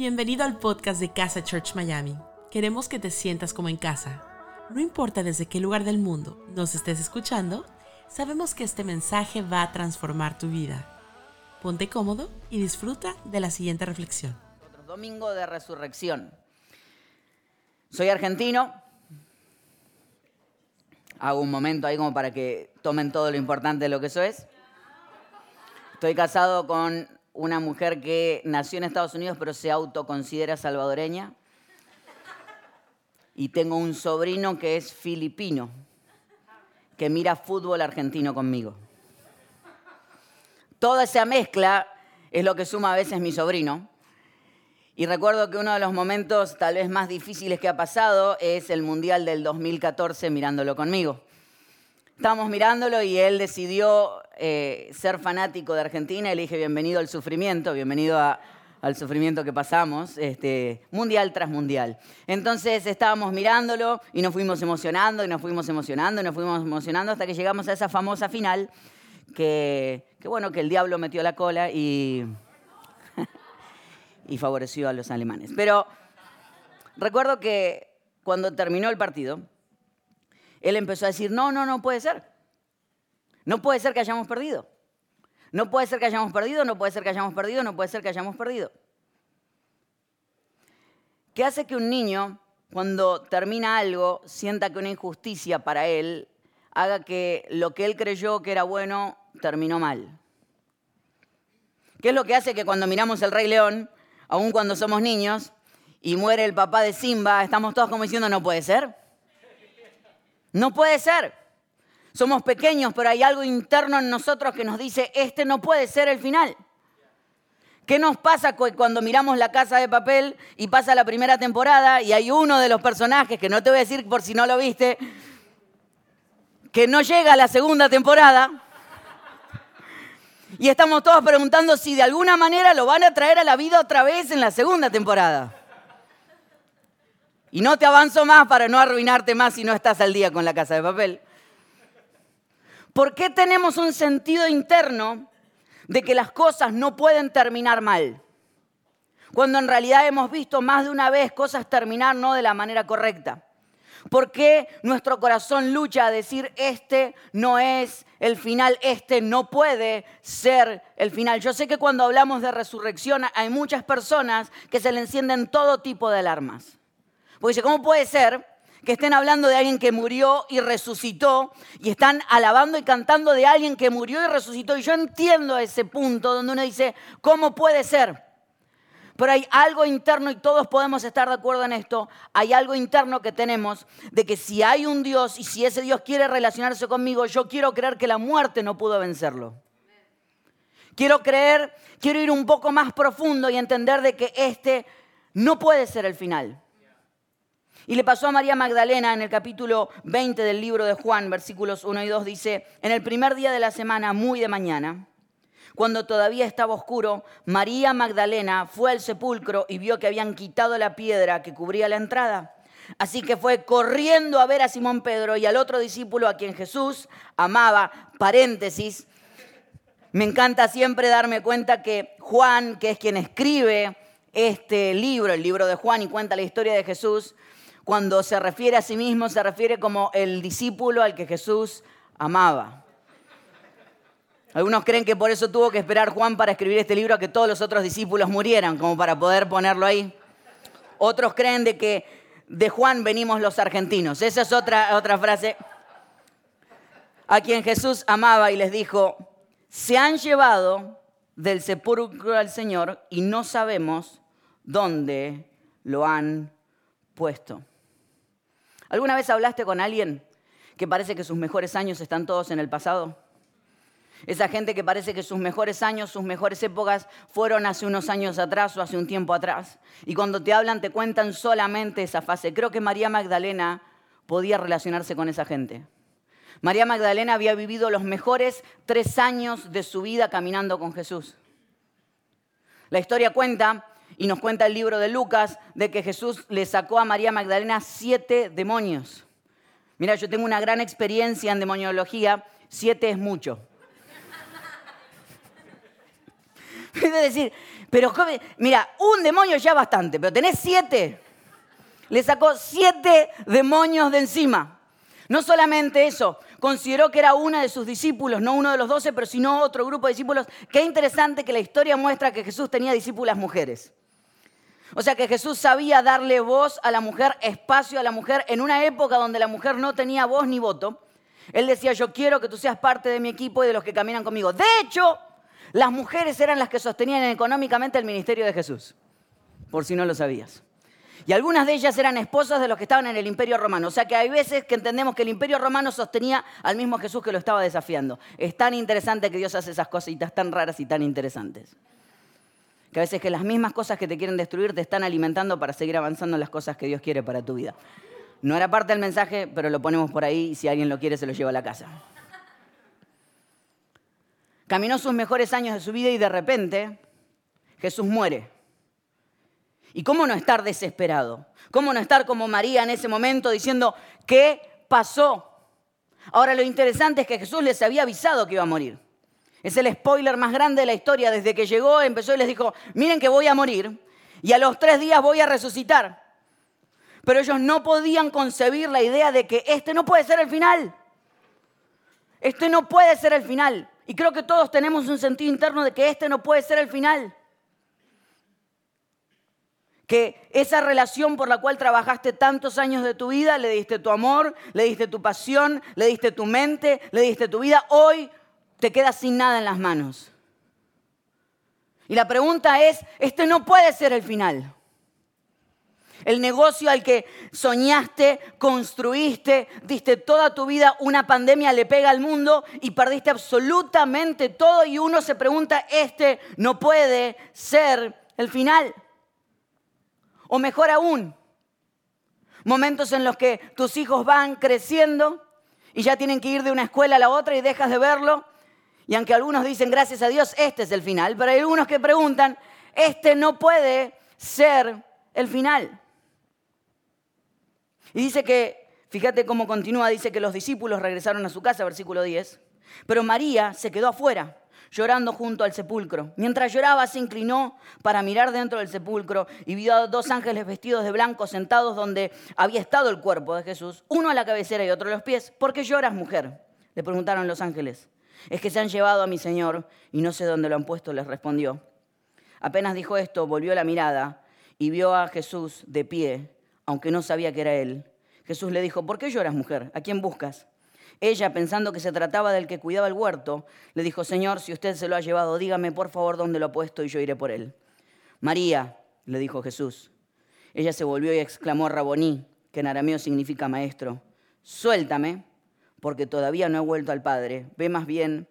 Bienvenido al podcast de Casa Church Miami. Queremos que te sientas como en casa. No importa desde qué lugar del mundo nos estés escuchando, sabemos que este mensaje va a transformar tu vida. Ponte cómodo y disfruta de la siguiente reflexión. Domingo de Resurrección. Soy argentino. Hago un momento ahí como para que tomen todo lo importante de lo que eso es. Estoy casado con una mujer que nació en Estados Unidos pero se autoconsidera salvadoreña. Y tengo un sobrino que es filipino, que mira fútbol argentino conmigo. Toda esa mezcla es lo que suma a veces mi sobrino. Y recuerdo que uno de los momentos tal vez más difíciles que ha pasado es el Mundial del 2014 mirándolo conmigo. Estábamos mirándolo y él decidió eh, ser fanático de Argentina y bienvenido al sufrimiento, bienvenido al sufrimiento que pasamos, este, mundial tras mundial. Entonces estábamos mirándolo y nos fuimos emocionando y nos fuimos emocionando y nos fuimos emocionando hasta que llegamos a esa famosa final que, que bueno, que el diablo metió la cola y, y favoreció a los alemanes. Pero recuerdo que cuando terminó el partido, él empezó a decir, no, no, no puede ser. No puede ser que hayamos perdido. No puede ser que hayamos perdido, no puede ser que hayamos perdido, no puede ser que hayamos perdido. ¿Qué hace que un niño, cuando termina algo, sienta que una injusticia para él haga que lo que él creyó que era bueno terminó mal? ¿Qué es lo que hace que cuando miramos el Rey León, aun cuando somos niños, y muere el papá de Simba, estamos todos como diciendo, no puede ser? No puede ser. Somos pequeños, pero hay algo interno en nosotros que nos dice, este no puede ser el final. ¿Qué nos pasa cuando miramos la casa de papel y pasa la primera temporada y hay uno de los personajes, que no te voy a decir por si no lo viste, que no llega a la segunda temporada? Y estamos todos preguntando si de alguna manera lo van a traer a la vida otra vez en la segunda temporada. Y no te avanzo más para no arruinarte más si no estás al día con la casa de papel. ¿Por qué tenemos un sentido interno de que las cosas no pueden terminar mal? Cuando en realidad hemos visto más de una vez cosas terminar no de la manera correcta. ¿Por qué nuestro corazón lucha a decir, este no es el final, este no puede ser el final? Yo sé que cuando hablamos de resurrección hay muchas personas que se le encienden todo tipo de alarmas. Porque dice, ¿cómo puede ser que estén hablando de alguien que murió y resucitó y están alabando y cantando de alguien que murió y resucitó? Y yo entiendo ese punto donde uno dice, ¿cómo puede ser? Pero hay algo interno y todos podemos estar de acuerdo en esto. Hay algo interno que tenemos de que si hay un Dios y si ese Dios quiere relacionarse conmigo, yo quiero creer que la muerte no pudo vencerlo. Quiero creer, quiero ir un poco más profundo y entender de que este no puede ser el final. Y le pasó a María Magdalena en el capítulo 20 del libro de Juan, versículos 1 y 2, dice, en el primer día de la semana, muy de mañana, cuando todavía estaba oscuro, María Magdalena fue al sepulcro y vio que habían quitado la piedra que cubría la entrada. Así que fue corriendo a ver a Simón Pedro y al otro discípulo a quien Jesús amaba, paréntesis. Me encanta siempre darme cuenta que Juan, que es quien escribe este libro, el libro de Juan y cuenta la historia de Jesús, cuando se refiere a sí mismo, se refiere como el discípulo al que Jesús amaba. Algunos creen que por eso tuvo que esperar Juan para escribir este libro a que todos los otros discípulos murieran, como para poder ponerlo ahí. Otros creen de que de Juan venimos los argentinos. Esa es otra, otra frase. A quien Jesús amaba y les dijo, se han llevado del sepulcro al Señor y no sabemos dónde lo han puesto. ¿Alguna vez hablaste con alguien que parece que sus mejores años están todos en el pasado? Esa gente que parece que sus mejores años, sus mejores épocas fueron hace unos años atrás o hace un tiempo atrás. Y cuando te hablan te cuentan solamente esa fase. Creo que María Magdalena podía relacionarse con esa gente. María Magdalena había vivido los mejores tres años de su vida caminando con Jesús. La historia cuenta y nos cuenta el libro de Lucas de que Jesús le sacó a María Magdalena siete demonios. Mira, yo tengo una gran experiencia en demoniología, siete es mucho. Es decir, Pero, mira, un demonio ya bastante, pero tenés siete. Le sacó siete demonios de encima. No solamente eso, consideró que era una de sus discípulos, no uno de los doce, pero sino otro grupo de discípulos. Qué interesante que la historia muestra que Jesús tenía discípulas mujeres. O sea que Jesús sabía darle voz a la mujer, espacio a la mujer, en una época donde la mujer no tenía voz ni voto. Él decía, yo quiero que tú seas parte de mi equipo y de los que caminan conmigo. De hecho, las mujeres eran las que sostenían económicamente el ministerio de Jesús, por si no lo sabías. Y algunas de ellas eran esposas de los que estaban en el imperio romano. O sea que hay veces que entendemos que el imperio romano sostenía al mismo Jesús que lo estaba desafiando. Es tan interesante que Dios hace esas cositas tan raras y tan interesantes. Que a veces que las mismas cosas que te quieren destruir te están alimentando para seguir avanzando en las cosas que Dios quiere para tu vida. No era parte del mensaje, pero lo ponemos por ahí y si alguien lo quiere se lo lleva a la casa. Caminó sus mejores años de su vida y de repente Jesús muere. ¿Y cómo no estar desesperado? ¿Cómo no estar como María en ese momento diciendo, ¿qué pasó? Ahora lo interesante es que Jesús les había avisado que iba a morir. Es el spoiler más grande de la historia. Desde que llegó, empezó y les dijo, miren que voy a morir y a los tres días voy a resucitar. Pero ellos no podían concebir la idea de que este no puede ser el final. Este no puede ser el final. Y creo que todos tenemos un sentido interno de que este no puede ser el final. Que esa relación por la cual trabajaste tantos años de tu vida, le diste tu amor, le diste tu pasión, le diste tu mente, le diste tu vida, hoy te quedas sin nada en las manos. Y la pregunta es, este no puede ser el final. El negocio al que soñaste, construiste, diste toda tu vida, una pandemia le pega al mundo y perdiste absolutamente todo y uno se pregunta, este no puede ser el final. O mejor aún, momentos en los que tus hijos van creciendo y ya tienen que ir de una escuela a la otra y dejas de verlo y aunque algunos dicen, gracias a Dios, este es el final, pero hay algunos que preguntan, este no puede ser el final. Y dice que, fíjate cómo continúa, dice que los discípulos regresaron a su casa, versículo 10, pero María se quedó afuera llorando junto al sepulcro. Mientras lloraba, se inclinó para mirar dentro del sepulcro y vio a dos ángeles vestidos de blanco sentados donde había estado el cuerpo de Jesús, uno a la cabecera y otro a los pies. ¿Por qué lloras, mujer? Le preguntaron los ángeles. Es que se han llevado a mi Señor y no sé dónde lo han puesto, les respondió. Apenas dijo esto, volvió la mirada y vio a Jesús de pie, aunque no sabía que era él. Jesús le dijo, ¿por qué lloras, mujer? ¿A quién buscas? Ella, pensando que se trataba del que cuidaba el huerto, le dijo, Señor, si usted se lo ha llevado, dígame por favor dónde lo ha puesto y yo iré por él. María, le dijo Jesús. Ella se volvió y exclamó Raboní, que en arameo significa maestro. Suéltame, porque todavía no he vuelto al Padre. Ve más bien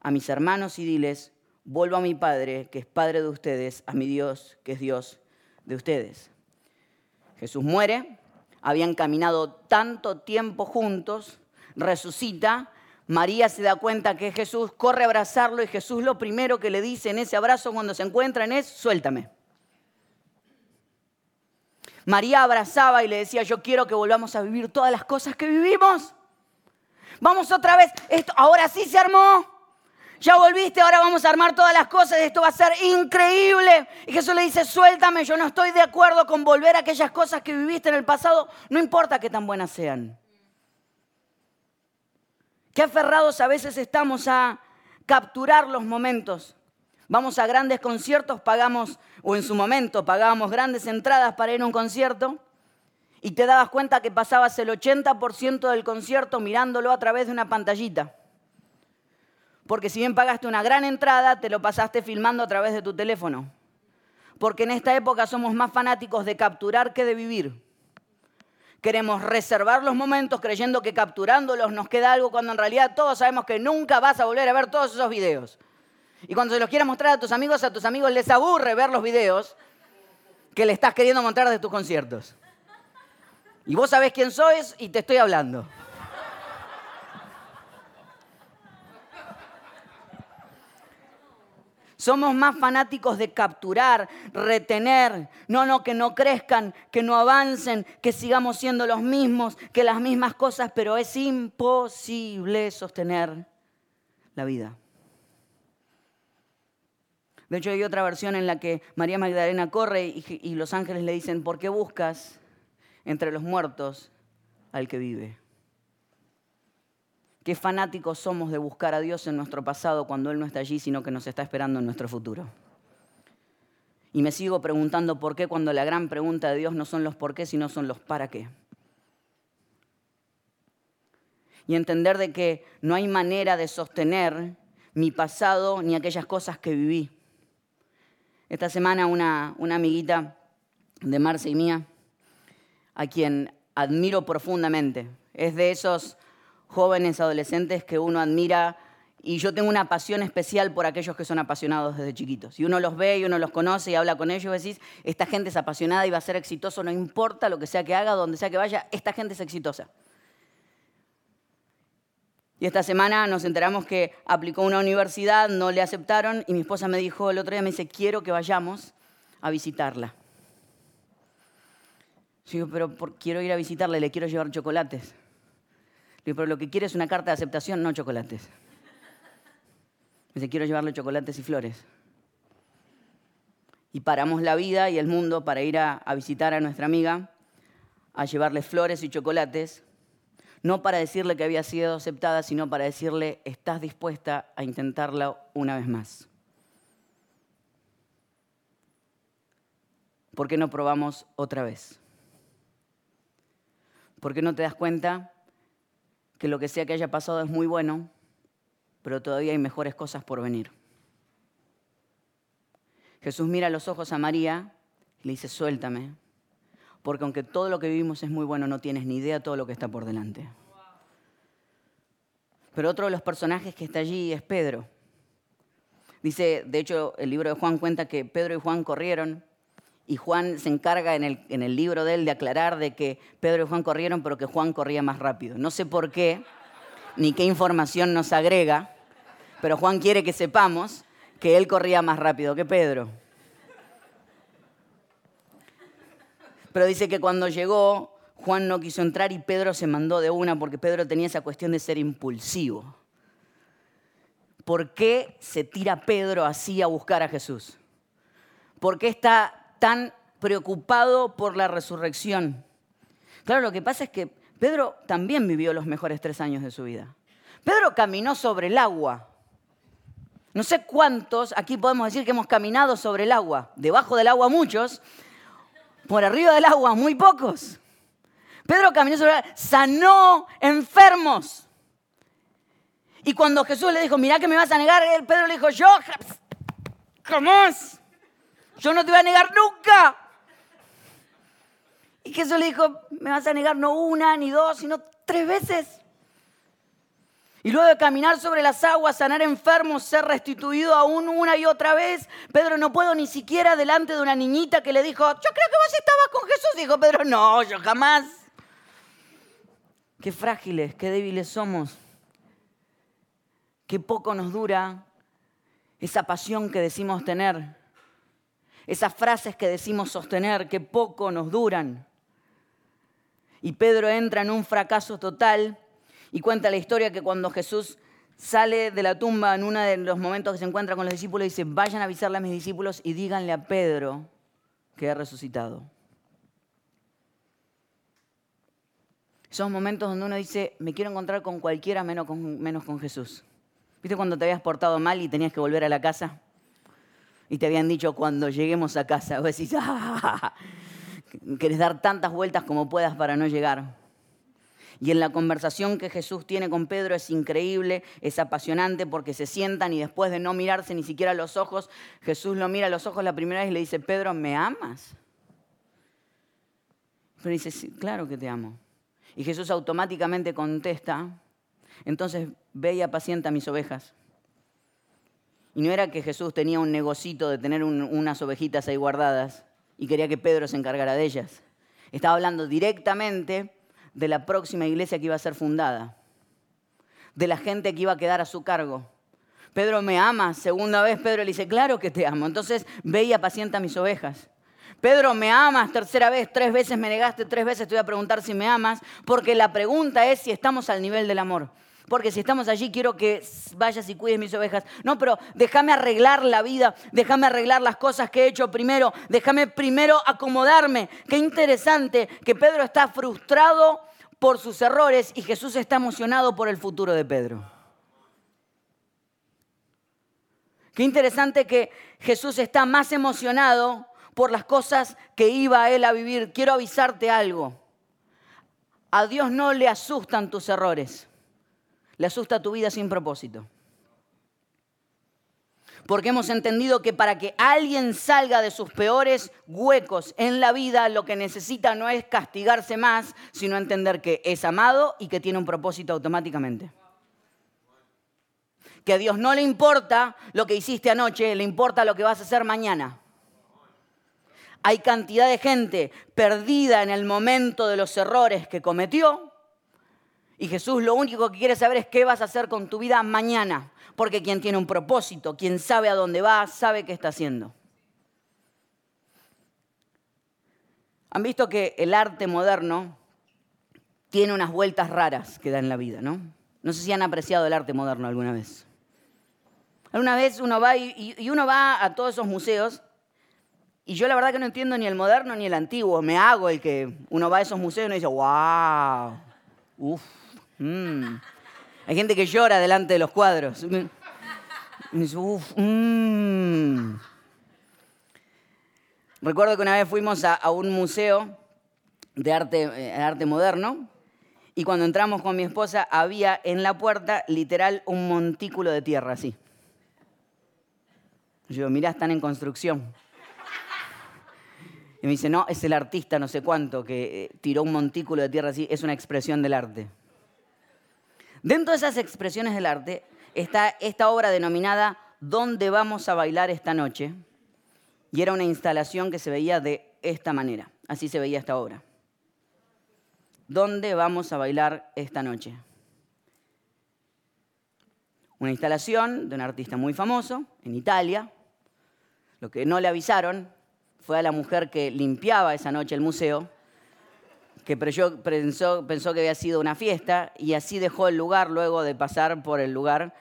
a mis hermanos y diles, vuelvo a mi Padre, que es Padre de ustedes, a mi Dios, que es Dios de ustedes. Jesús muere, habían caminado tanto tiempo juntos, resucita, María se da cuenta que Jesús, corre a abrazarlo y Jesús lo primero que le dice en ese abrazo cuando se encuentran es, suéltame. María abrazaba y le decía, yo quiero que volvamos a vivir todas las cosas que vivimos. Vamos otra vez. Esto, ahora sí se armó. Ya volviste, ahora vamos a armar todas las cosas. Esto va a ser increíble. Y Jesús le dice, suéltame, yo no estoy de acuerdo con volver a aquellas cosas que viviste en el pasado. No importa que tan buenas sean. Qué aferrados a veces estamos a capturar los momentos. Vamos a grandes conciertos, pagamos, o en su momento pagábamos grandes entradas para ir a un concierto y te dabas cuenta que pasabas el 80% del concierto mirándolo a través de una pantallita. Porque si bien pagaste una gran entrada, te lo pasaste filmando a través de tu teléfono. Porque en esta época somos más fanáticos de capturar que de vivir. Queremos reservar los momentos creyendo que capturándolos nos queda algo cuando en realidad todos sabemos que nunca vas a volver a ver todos esos videos. Y cuando se los quieras mostrar a tus amigos, a tus amigos les aburre ver los videos que le estás queriendo mostrar de tus conciertos. Y vos sabés quién sois y te estoy hablando. Somos más fanáticos de capturar, retener, no, no, que no crezcan, que no avancen, que sigamos siendo los mismos, que las mismas cosas, pero es imposible sostener la vida. De hecho, hay otra versión en la que María Magdalena corre y, los ángeles le dicen, ¿por qué buscas entre los muertos al que vive? Qué fanáticos somos de buscar a Dios en nuestro pasado cuando Él no está allí, sino que nos está esperando en nuestro futuro. Y me sigo preguntando por qué cuando la gran pregunta de Dios no son los por qué, sino son los para qué. Y entender de que no hay manera de sostener mi pasado ni aquellas cosas que viví. Esta semana una, una amiguita de Marcia y mía, a quien admiro profundamente, es de esos jóvenes adolescentes que uno admira y yo tengo una pasión especial por aquellos que son apasionados desde chiquitos. Y uno los ve y uno los conoce y habla con ellos y decís, esta gente es apasionada y va a ser exitoso, no importa lo que sea que haga, donde sea que vaya, esta gente es exitosa. Y esta semana nos enteramos que aplicó una universidad, no le aceptaron y mi esposa me dijo el otro día, me dice, quiero que vayamos a visitarla. Yo digo, pero quiero ir a visitarla y le quiero llevar chocolates. Le digo, pero lo que quiere es una carta de aceptación, no chocolates. Dice, quiero llevarle chocolates y flores. Y paramos la vida y el mundo para ir a, a visitar a nuestra amiga, a llevarle flores y chocolates, no para decirle que había sido aceptada, sino para decirle, estás dispuesta a intentarla una vez más. ¿Por qué no probamos otra vez? ¿Por qué no te das cuenta que lo que sea que haya pasado es muy bueno, pero todavía hay mejores cosas por venir. Jesús mira a los ojos a María y le dice, suéltame, porque aunque todo lo que vivimos es muy bueno, no tienes ni idea de todo lo que está por delante. Pero otro de los personajes que está allí es Pedro. Dice, de hecho, el libro de Juan cuenta que Pedro y Juan corrieron y Juan se encarga en el, libro de él de aclarar de que Pedro y Juan corrieron, pero que Juan corría más rápido. No sé por qué, ni qué información nos agrega, pero Juan quiere que sepamos que él corría más rápido que Pedro. Pero dice que cuando llegó, Juan no quiso entrar y Pedro se mandó de una porque Pedro tenía esa cuestión de ser impulsivo. ¿Por qué se tira Pedro así a buscar a Jesús? ¿Por qué está tan preocupado por la resurrección? Claro, lo que pasa es que Pedro también vivió los mejores tres años de su vida. Pedro caminó sobre el agua. No sé cuántos aquí podemos decir que hemos caminado sobre el agua. Debajo del agua muchos, por arriba del agua muy pocos. Pedro caminó sobre el agua, sanó enfermos. Y cuando Jesús le dijo, mira que me vas a negar, Pedro le dijo, yo jamás, yo no te voy a negar nunca. Y Jesús le dijo, me vas a negar no una ni dos, sino tres veces. Y luego de caminar sobre las aguas, sanar enfermos, ser restituido aún una y otra vez, Pedro no puedo ni siquiera delante de una niñita que le dijo, yo creo que vos estabas con Jesús. Dijo Pedro, no, yo jamás. Qué frágiles, qué débiles somos. Qué poco nos dura esa pasión que decimos tener. Esas frases que decimos sostener, qué poco nos duran. Y Pedro entra en un fracaso total y cuenta la historia que cuando Jesús sale de la tumba en uno de los momentos que se encuentra con los discípulos, dice, vayan a avisarle a mis discípulos y díganle a Pedro que ha resucitado. Son momentos donde uno dice, me quiero encontrar con cualquiera menos con, menos con Jesús. ¿Viste cuando te habías portado mal y tenías que volver a la casa? Y te habían dicho, cuando lleguemos a casa, vos decís, ¡ah! Querés dar tantas vueltas como puedas para no llegar. Y en la conversación que Jesús tiene con Pedro es increíble, es apasionante porque se sientan y después de no mirarse ni siquiera a los ojos, Jesús lo mira a los ojos la primera vez y le dice, Pedro, ¿me amas? Pero dice, sí, claro que te amo. Y Jesús automáticamente contesta, entonces ve y apacienta mis ovejas. Y no era que Jesús tenía un negocito de tener unas ovejitas ahí guardadas y quería que Pedro se encargara de ellas. Estaba hablando directamente de la próxima iglesia que iba a ser fundada, de la gente que iba a quedar a su cargo. Pedro me ama, segunda vez Pedro le dice, claro que te amo, entonces ve y apacienta mis ovejas. Pedro, ¿me amas? Tercera vez, tres veces me negaste, tres veces te voy a preguntar si me amas, porque la pregunta es si estamos al nivel del amor. Porque si estamos allí, quiero que vayas y cuides mis ovejas. No, pero déjame arreglar la vida, déjame arreglar las cosas que he hecho primero, déjame primero acomodarme. Qué interesante que Pedro está frustrado por sus errores y Jesús está emocionado por el futuro de Pedro. Qué interesante que Jesús está más emocionado por las cosas que iba él a vivir. Quiero avisarte algo. A Dios no le asustan tus errores, le asusta tu vida sin propósito. Porque hemos entendido que para que alguien salga de sus peores huecos en la vida, lo que necesita no es castigarse más, sino entender que es amado y que tiene un propósito automáticamente. Que a Dios no le importa lo que hiciste anoche, le importa lo que vas a hacer mañana. Hay cantidad de gente perdida en el momento de los errores que cometió. Y Jesús lo único que quiere saber es qué vas a hacer con tu vida mañana. Porque quien tiene un propósito, quien sabe a dónde va, sabe qué está haciendo. Han visto que el arte moderno tiene unas vueltas raras que da en la vida, ¿no? No sé si han apreciado el arte moderno alguna vez. Alguna vez uno va y, uno va a todos esos museos y yo la verdad que no entiendo ni el moderno ni el antiguo. Me hago el que uno va a esos museos y uno dice, wow, uff, mm". Hay gente que llora delante de los cuadros. Uff, mm". Recuerdo que una vez fuimos a, un museo de arte, eh, arte moderno y cuando entramos con mi esposa había en la puerta literal un montículo de tierra así. Yo digo, mirá, están en construcción. Y me dice, no, es el artista no sé cuánto que eh, tiró un montículo de tierra así, es una expresión del arte. Dentro de esas expresiones del arte está esta obra denominada ¿Dónde vamos a bailar esta noche? Y era una instalación que se veía de esta manera. Así se veía esta obra. ¿Dónde vamos a bailar esta noche? Una instalación de un artista muy famoso en Italia. Lo que no le avisaron fue a la mujer que limpiaba esa noche el museo, que pensó, pensó que había sido una fiesta y así dejó el lugar luego de pasar por el lugar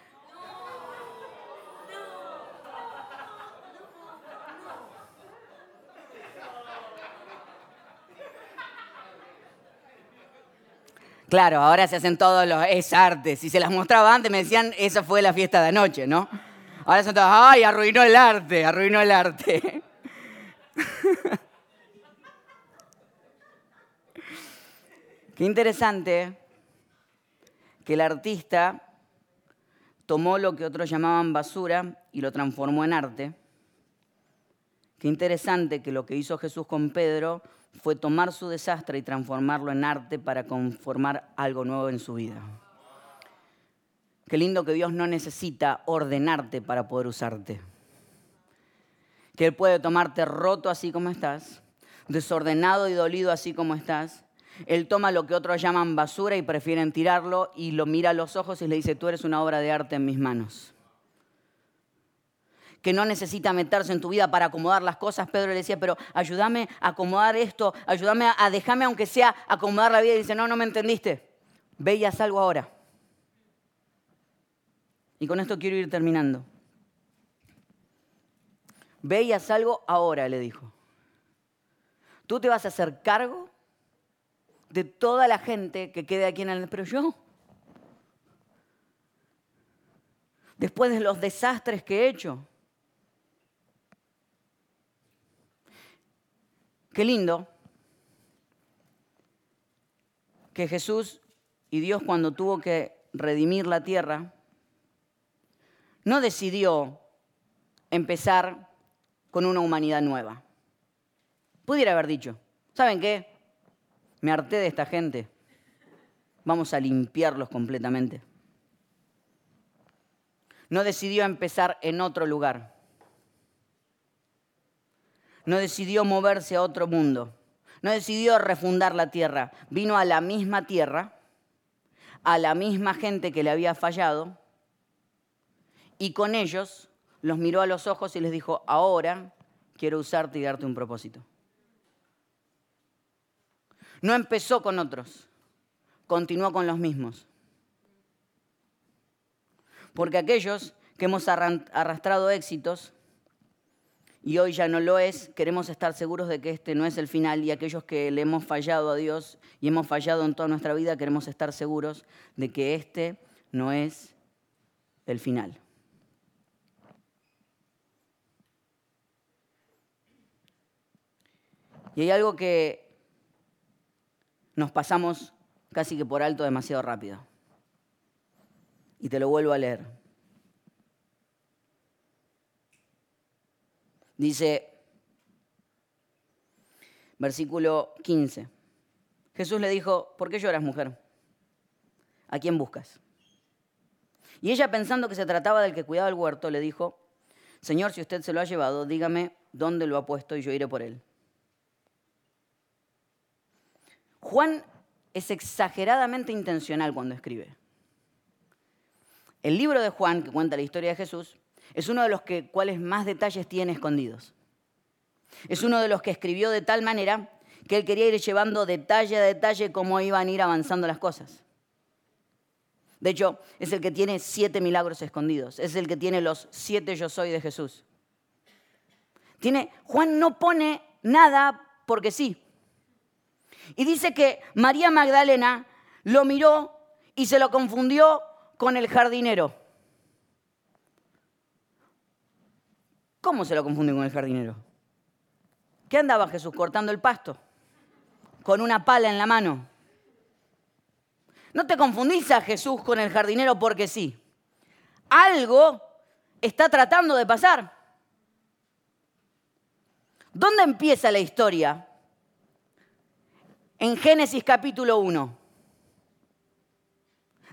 Claro, ahora se hacen todos los. Es arte. Si se las mostraba antes, me decían, esa fue la fiesta de anoche, ¿no? Ahora son todos, ¡ay, arruinó el arte! Arruinó el arte. Qué interesante que el artista tomó lo que otros llamaban basura y lo transformó en arte. Qué interesante que lo que hizo Jesús con Pedro fue tomar su desastre y transformarlo en arte para conformar algo nuevo en su vida. Qué lindo que Dios no necesita ordenarte para poder usarte. Que Él puede tomarte roto así como estás, desordenado y dolido así como estás. Él toma lo que otros llaman basura y prefieren tirarlo y lo mira a los ojos y le dice, tú eres una obra de arte en mis manos que no necesita meterse en tu vida para acomodar las cosas. Pedro le decía, pero ayúdame a acomodar esto, ayúdame a, dejarme aunque sea acomodar la vida. Y dice, no, no me entendiste. Ve y haz algo ahora. Y con esto quiero ir terminando. Ve y haz algo ahora, le dijo. Tú te vas a hacer cargo de toda la gente que quede aquí en el... Pero yo, después de los desastres que he hecho, Qué lindo que Jesús y Dios cuando tuvo que redimir la tierra, no decidió empezar con una humanidad nueva. Pudiera haber dicho, ¿saben qué? Me harté de esta gente. Vamos a limpiarlos completamente. No decidió empezar en otro lugar no decidió moverse a otro mundo, no decidió refundar la tierra, vino a la misma tierra, a la misma gente que le había fallado, y con ellos los miró a los ojos y les dijo, ahora quiero usarte y darte un propósito. No empezó con otros, continuó con los mismos. Porque aquellos que hemos arrastrado éxitos y hoy ya no lo es, queremos estar seguros de que este no es el final y aquellos que le hemos fallado a Dios y hemos fallado en toda nuestra vida, queremos estar seguros de que este no es el final. Y hay algo que nos pasamos casi que por alto demasiado rápido. Y te lo vuelvo a leer. Dice, versículo 15, Jesús le dijo, ¿por qué lloras, mujer? ¿A quién buscas? Y ella, pensando que se trataba del que cuidaba el huerto, le dijo, Señor, si usted se lo ha llevado, dígame dónde lo ha puesto y yo iré por él. Juan es exageradamente intencional cuando escribe. El libro de Juan, que cuenta la historia de Jesús, es uno de los que, cuales más detalles tiene escondidos. Es uno de los que escribió de tal manera que él quería ir llevando detalle a detalle cómo iban a ir avanzando las cosas. De hecho, es el que tiene siete milagros escondidos. Es el que tiene los siete yo soy de Jesús. Tiene, Juan no pone nada porque sí. Y dice que María Magdalena lo miró y se lo confundió con el jardinero. ¿Cómo se lo confundió con el jardinero? ¿Qué andaba Jesús cortando el pasto? Con una pala en la mano. No te confundís a Jesús con el jardinero porque sí. Algo está tratando de pasar. ¿Dónde empieza la historia? En Génesis capítulo 1.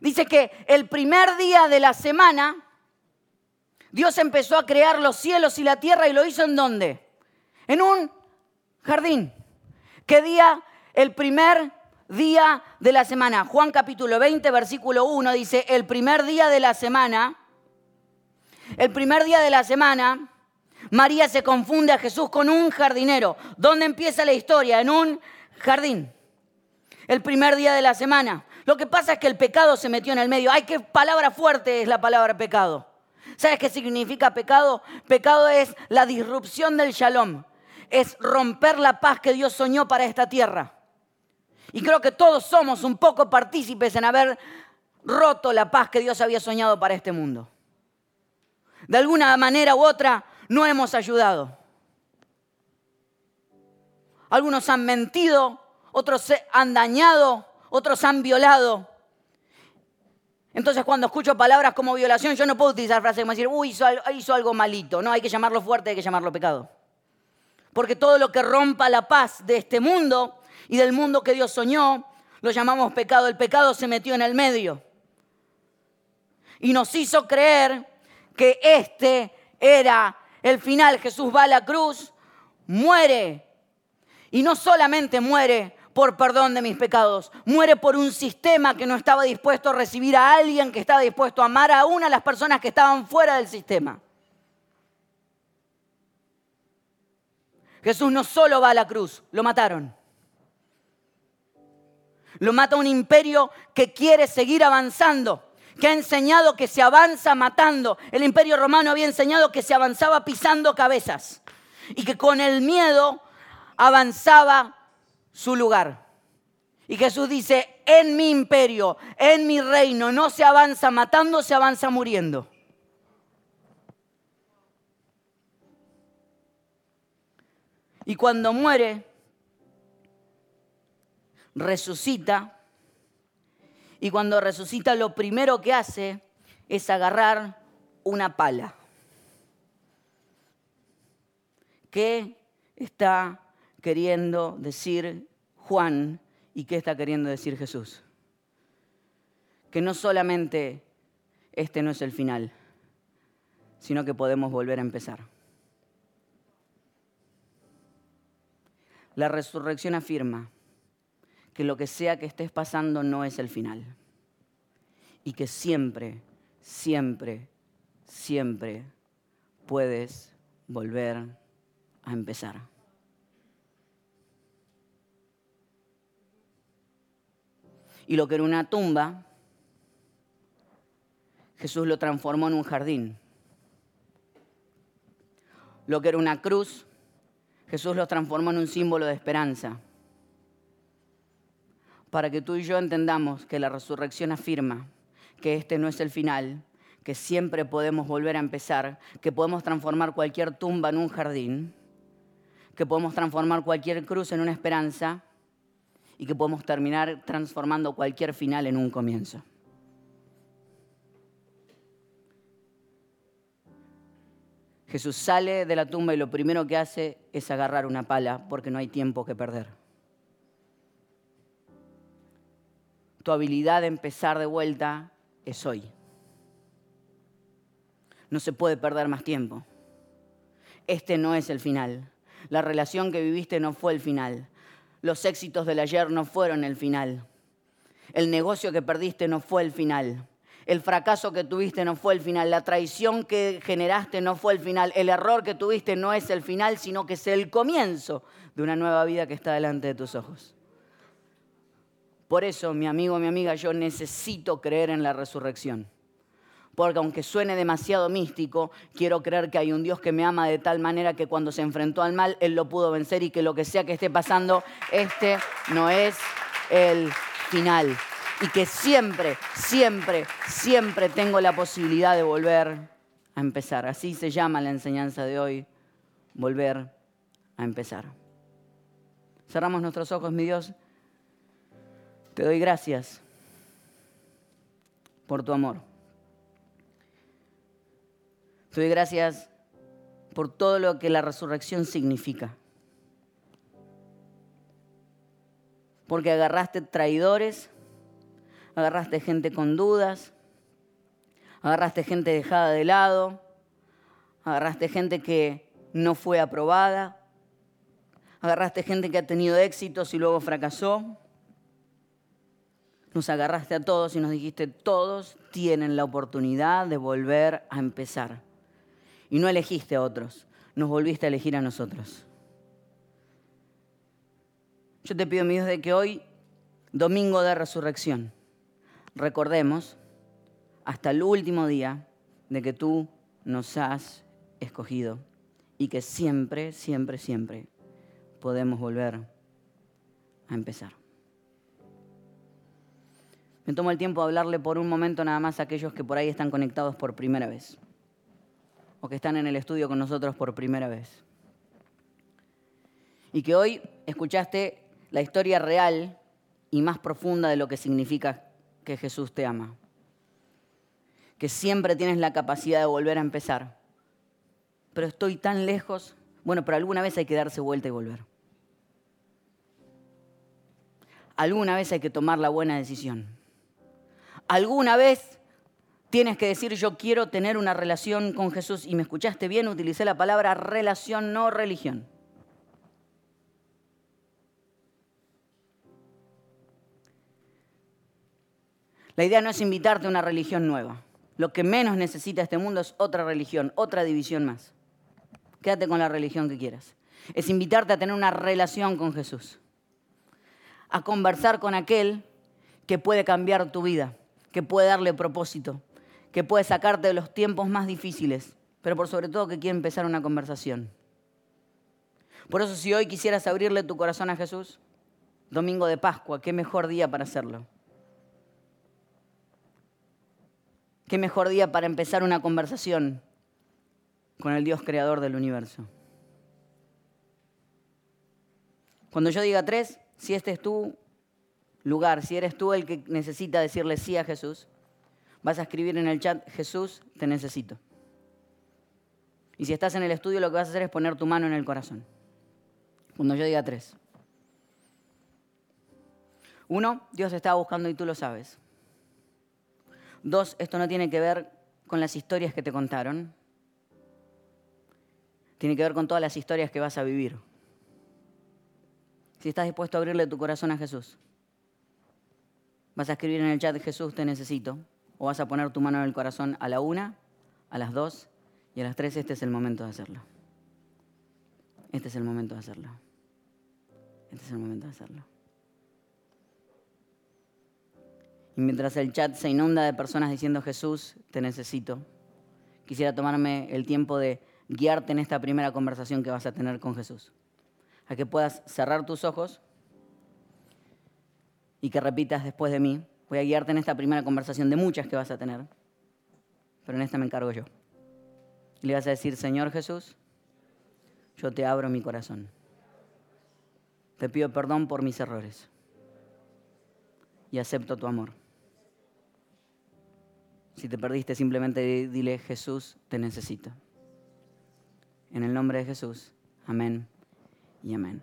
Dice que el primer día de la semana Dios empezó a crear los cielos y la tierra y lo hizo en dónde? En un jardín. ¿Qué día? El primer día de la semana. Juan capítulo 20, versículo 1 dice, el primer día de la semana, el primer día de la semana, María se confunde a Jesús con un jardinero. ¿Dónde empieza la historia? En un jardín el primer día de la semana. Lo que pasa es que el pecado se metió en el medio. Ay, qué palabra fuerte es la palabra pecado. ¿Sabes qué significa pecado? Pecado es la disrupción del shalom. Es romper la paz que Dios soñó para esta tierra. Y creo que todos somos un poco partícipes en haber roto la paz que Dios había soñado para este mundo. De alguna manera u otra no hemos ayudado. Algunos han mentido, otros han dañado, otros han violado. Entonces cuando escucho palabras como violación, yo no puedo utilizar frases como decir, uy, hizo, algo malito. No, hay que llamarlo fuerte, hay que llamarlo pecado. Porque todo lo que rompa la paz de este mundo y del mundo que Dios soñó, lo llamamos pecado. El pecado se metió en el medio. Y nos hizo creer que este era el final. Jesús va a la cruz, muere. Y no solamente muere, por perdón de mis pecados. Muere por un sistema que no estaba dispuesto a recibir a alguien que estaba dispuesto a amar a una de las personas que estaban fuera del sistema. Jesús no solo va a la cruz, lo mataron. Lo mata un imperio que quiere seguir avanzando, que ha enseñado que se avanza matando. El imperio romano había enseñado que se avanzaba pisando cabezas y que con el miedo avanzaba su lugar. Y Jesús dice, en mi imperio, en mi reino, no se avanza matando, se avanza muriendo. Y cuando muere, resucita. Y cuando resucita, lo primero que hace es agarrar una pala. ¿Qué está queriendo decir Juan y qué está queriendo decir Jesús. Que no solamente este no es el final, sino que podemos volver a empezar. La resurrección afirma que lo que sea que estés pasando no es el final y que siempre, siempre, siempre puedes volver a empezar. Y lo que era una tumba, Jesús lo transformó en un jardín. Lo que era una cruz, Jesús lo transformó en un símbolo de esperanza. Para que tú y yo entendamos que la resurrección afirma que este no es el final, que siempre podemos volver a empezar, que podemos transformar cualquier tumba en un jardín, que podemos transformar cualquier cruz en una esperanza y que podemos terminar transformando cualquier final en un comienzo. Jesús sale de la tumba y lo primero que hace es agarrar una pala porque no hay tiempo que perder. Tu habilidad de empezar de vuelta es hoy. No se puede perder más tiempo. Este no es el final. La relación que viviste no fue el final. Los éxitos del ayer no fueron el final. El negocio que perdiste no fue el final. El fracaso que tuviste no fue el final, la traición que generaste no fue el final, el error que tuviste no es el final, sino que es el comienzo de una nueva vida que está delante de tus ojos. Por eso, mi amigo, mi amiga, yo necesito creer en la resurrección. Porque aunque suene demasiado místico, quiero creer que hay un Dios que me ama de tal manera que cuando se enfrentó al mal, Él lo pudo vencer y que lo que sea que esté pasando, este no es el final y que siempre, siempre, siempre tengo la posibilidad de volver a empezar. Así se llama la enseñanza de hoy, volver a empezar. Cerramos nuestros ojos, mi Dios. Te doy gracias por tu amor. Te doy gracias por todo lo que la resurrección significa. Porque agarraste traidores agarraste gente con dudas, agarraste gente dejada de lado, agarraste gente que no fue aprobada, agarraste gente que ha tenido éxitos y luego fracasó. Nos agarraste a todos y nos dijiste, todos tienen la oportunidad de volver a empezar. Y no elegiste a otros, nos volviste a elegir a nosotros. Yo te pido, mi Dios, de que hoy, domingo de resurrección, recordemos hasta el último día de que tú nos has escogido y que siempre, siempre, siempre podemos volver a empezar. Me tomo el tiempo de hablarle por un momento nada más a aquellos que por ahí están conectados por primera vez o que están en el estudio con nosotros por primera vez. Y que hoy escuchaste la historia real y más profunda de lo que significa que Jesús te ama. Que siempre tienes la capacidad de volver a empezar. Pero estoy tan lejos. Bueno, pero alguna vez hay que darse vuelta y volver. Alguna vez hay que tomar la buena decisión. Alguna vez tienes que decir yo quiero tener una relación con Jesús. Y me escuchaste bien, utilicé la palabra relación, no religión. La idea no es invitarte a una religión nueva. Lo que menos necesita este mundo es otra religión, otra división más. Quédate con la religión que quieras. Es invitarte a tener una relación con Jesús. A conversar con aquel que puede cambiar tu vida, que puede darle propósito, que puede sacarte de los tiempos más difíciles, pero por sobre todo que quiere empezar una conversación. Por eso si hoy quisieras abrirle tu corazón a Jesús, domingo de Pascua, qué mejor día para hacerlo. ¿Qué mejor día para empezar una conversación con el Dios creador del universo? Cuando yo diga tres, si este es tu lugar, si eres tú el que necesita decirle sí a Jesús, vas a escribir en el chat, Jesús, te necesito. Y si estás en el estudio, lo que vas a hacer es poner tu mano en el corazón. Cuando yo diga tres. Uno, Dios está buscando y tú lo sabes. Dos, esto no tiene que ver con las historias que te contaron. Tiene que ver con todas las historias que vas a vivir. Si estás dispuesto a abrirle tu corazón a Jesús, vas a escribir en el chat Jesús te necesito. O vas a poner tu mano en el corazón a la una, a las dos y a las tres. Este es el momento de hacerlo. Este es el momento de hacerlo. Este es el momento de hacerlo. Y mientras el chat se inunda de personas diciendo, Jesús, te necesito, quisiera tomarme el tiempo de guiarte en esta primera conversación que vas a tener con Jesús. A que puedas cerrar tus ojos y que repitas después de mí. Voy a guiarte en esta primera conversación de muchas que vas a tener, pero en esta me encargo yo. Y le vas a decir, Señor Jesús, yo te abro mi corazón. Te pido perdón por mis errores y acepto tu amor. Si te perdiste, simplemente dile, Jesús, te necesito. En el nombre de Jesús, amén y amén.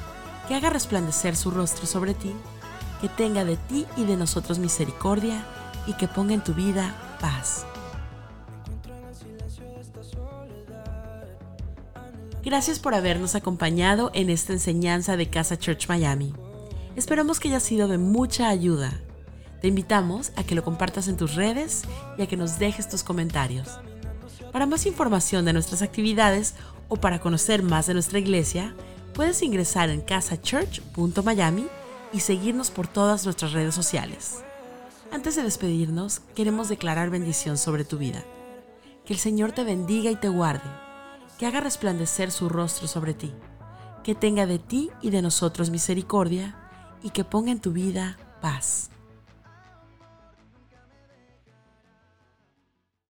que haga resplandecer su rostro sobre ti, que tenga de ti y de nosotros misericordia y que ponga en tu vida paz. Gracias por habernos acompañado en esta enseñanza de Casa Church Miami. Esperamos que haya sido de mucha ayuda. Te invitamos a que lo compartas en tus redes y a que nos dejes tus comentarios. Para más información de nuestras actividades o para conocer más de nuestra iglesia, puedes ingresar en casachurch.miami y seguirnos por todas nuestras redes sociales. Antes de despedirnos, queremos declarar bendición sobre tu vida. Que el Señor te bendiga y te guarde que haga resplandecer su rostro sobre ti, que tenga de ti y de nosotros misericordia, y que ponga en tu vida paz.